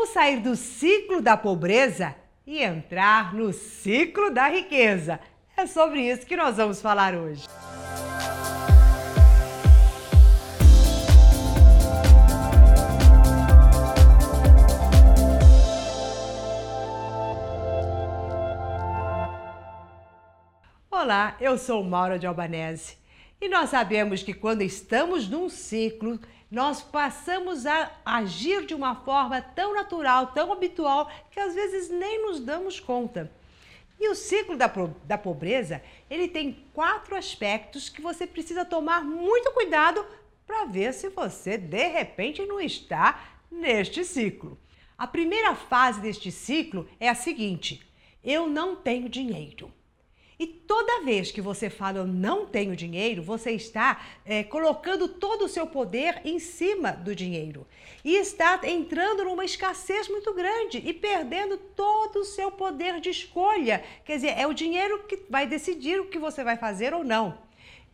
Como sair do ciclo da pobreza e entrar no ciclo da riqueza? É sobre isso que nós vamos falar hoje. Olá, eu sou Maura de Albanese e nós sabemos que quando estamos num ciclo, nós passamos a agir de uma forma tão natural, tão habitual, que às vezes nem nos damos conta. E o ciclo da, da pobreza, ele tem quatro aspectos que você precisa tomar muito cuidado para ver se você de repente não está neste ciclo. A primeira fase deste ciclo é a seguinte: eu não tenho dinheiro. E toda vez que você fala eu não tenho dinheiro, você está é, colocando todo o seu poder em cima do dinheiro. E está entrando numa escassez muito grande e perdendo todo o seu poder de escolha. Quer dizer, é o dinheiro que vai decidir o que você vai fazer ou não.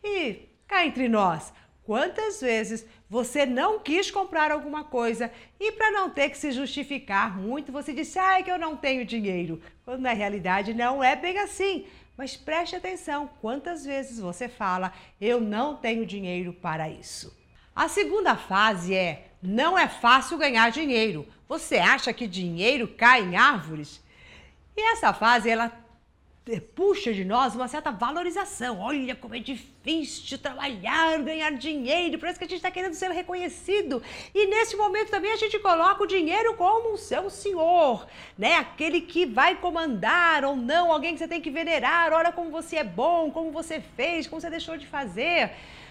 E cá entre nós, quantas vezes você não quis comprar alguma coisa e para não ter que se justificar muito, você disse, ah, é que eu não tenho dinheiro. Quando na realidade não é bem assim. Mas preste atenção quantas vezes você fala: eu não tenho dinheiro para isso. A segunda fase é: não é fácil ganhar dinheiro. Você acha que dinheiro cai em árvores? E essa fase ela puxa de nós uma certa valorização. Olha como é difícil trabalhar, ganhar dinheiro, parece que a gente está querendo ser reconhecido. E nesse momento também a gente coloca o dinheiro como o seu senhor, né? Aquele que vai comandar ou não, alguém que você tem que venerar. Olha como você é bom, como você fez, como você deixou de fazer.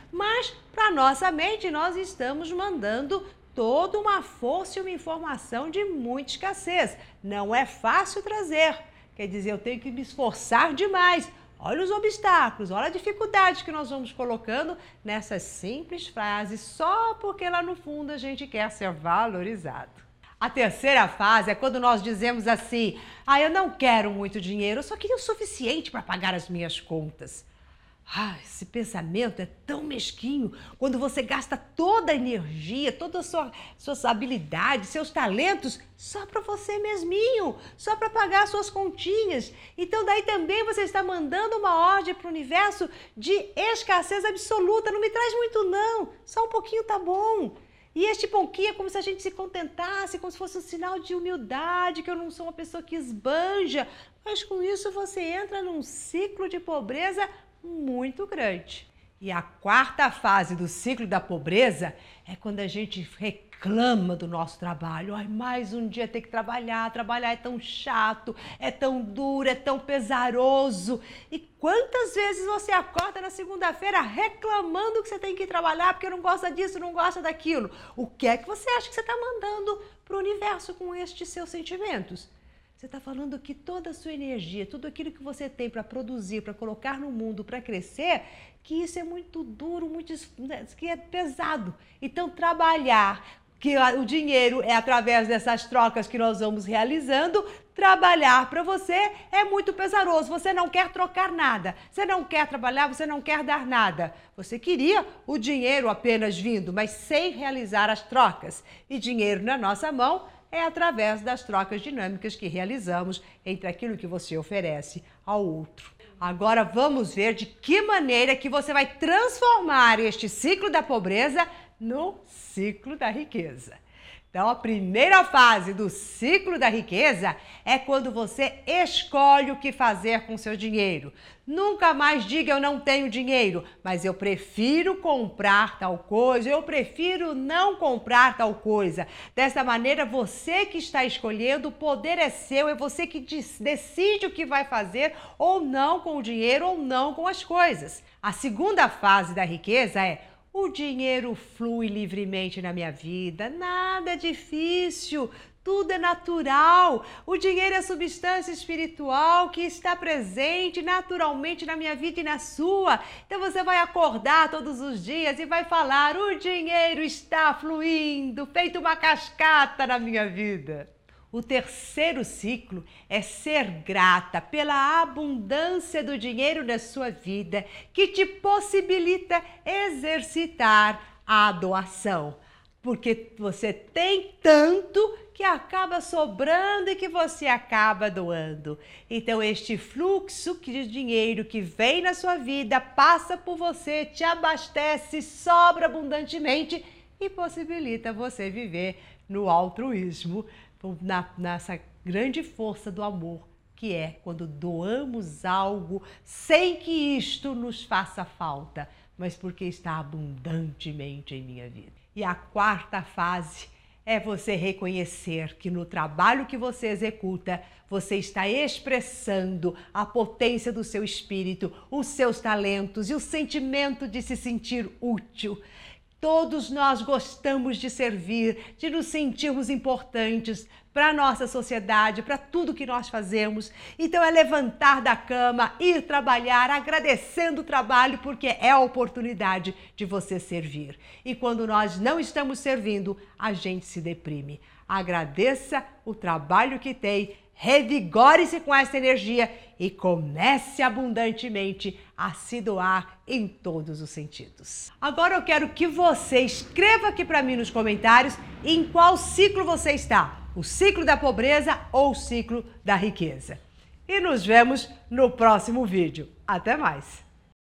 Mas para nossa mente nós estamos mandando toda uma força e uma informação de muita escassez. Não é fácil trazer. Quer dizer, eu tenho que me esforçar demais. Olha os obstáculos, olha a dificuldade que nós vamos colocando nessas simples frases, só porque lá no fundo a gente quer ser valorizado. A terceira fase é quando nós dizemos assim: ah, eu não quero muito dinheiro, eu só queria o suficiente para pagar as minhas contas. Ah, esse pensamento é tão mesquinho quando você gasta toda a energia, todas as sua, suas habilidades, seus talentos só para você mesminho, só para pagar suas continhas. Então, daí também você está mandando uma ordem para o universo de escassez absoluta. Não me traz muito, não, só um pouquinho tá bom. E este pouquinho é como se a gente se contentasse, como se fosse um sinal de humildade, que eu não sou uma pessoa que esbanja. Mas com isso você entra num ciclo de pobreza muito grande. E a quarta fase do ciclo da pobreza é quando a gente reclama do nosso trabalho. Ai, mais um dia ter que trabalhar, trabalhar é tão chato, é tão duro, é tão pesaroso. E quantas vezes você acorda na segunda-feira reclamando que você tem que trabalhar porque não gosta disso, não gosta daquilo? O que é que você acha que você está mandando para o universo com estes seus sentimentos? Você está falando que toda a sua energia, tudo aquilo que você tem para produzir, para colocar no mundo, para crescer, que isso é muito duro, muito né, que é pesado. Então trabalhar, que o dinheiro é através dessas trocas que nós vamos realizando, trabalhar para você é muito pesaroso. Você não quer trocar nada. Você não quer trabalhar, você não quer dar nada. Você queria o dinheiro apenas vindo, mas sem realizar as trocas. E dinheiro na nossa mão é através das trocas dinâmicas que realizamos entre aquilo que você oferece ao outro. Agora vamos ver de que maneira que você vai transformar este ciclo da pobreza no ciclo da riqueza. Então, a primeira fase do ciclo da riqueza é quando você escolhe o que fazer com seu dinheiro. Nunca mais diga eu não tenho dinheiro, mas eu prefiro comprar tal coisa, eu prefiro não comprar tal coisa. Dessa maneira, você que está escolhendo, o poder é seu, é você que decide o que vai fazer ou não com o dinheiro ou não com as coisas. A segunda fase da riqueza é o dinheiro flui livremente na minha vida, nada é difícil, tudo é natural. O dinheiro é substância espiritual que está presente naturalmente na minha vida e na sua. Então você vai acordar todos os dias e vai falar: o dinheiro está fluindo, feito uma cascata na minha vida. O terceiro ciclo é ser grata pela abundância do dinheiro na sua vida, que te possibilita exercitar a doação. porque você tem tanto que acaba sobrando e que você acaba doando. Então, este fluxo de dinheiro que vem na sua vida passa por você, te abastece, sobra abundantemente e possibilita você viver no altruísmo, na, nessa grande força do amor que é quando doamos algo sem que isto nos faça falta, mas porque está abundantemente em minha vida. E a quarta fase é você reconhecer que no trabalho que você executa, você está expressando a potência do seu espírito, os seus talentos e o sentimento de se sentir útil. Todos nós gostamos de servir, de nos sentirmos importantes para a nossa sociedade, para tudo que nós fazemos. Então é levantar da cama, ir trabalhar, agradecendo o trabalho, porque é a oportunidade de você servir. E quando nós não estamos servindo, a gente se deprime. Agradeça o trabalho que tem revigore-se com essa energia e comece abundantemente a se doar em todos os sentidos. Agora eu quero que você escreva aqui para mim nos comentários em qual ciclo você está: o ciclo da pobreza ou o ciclo da riqueza. E nos vemos no próximo vídeo. Até mais!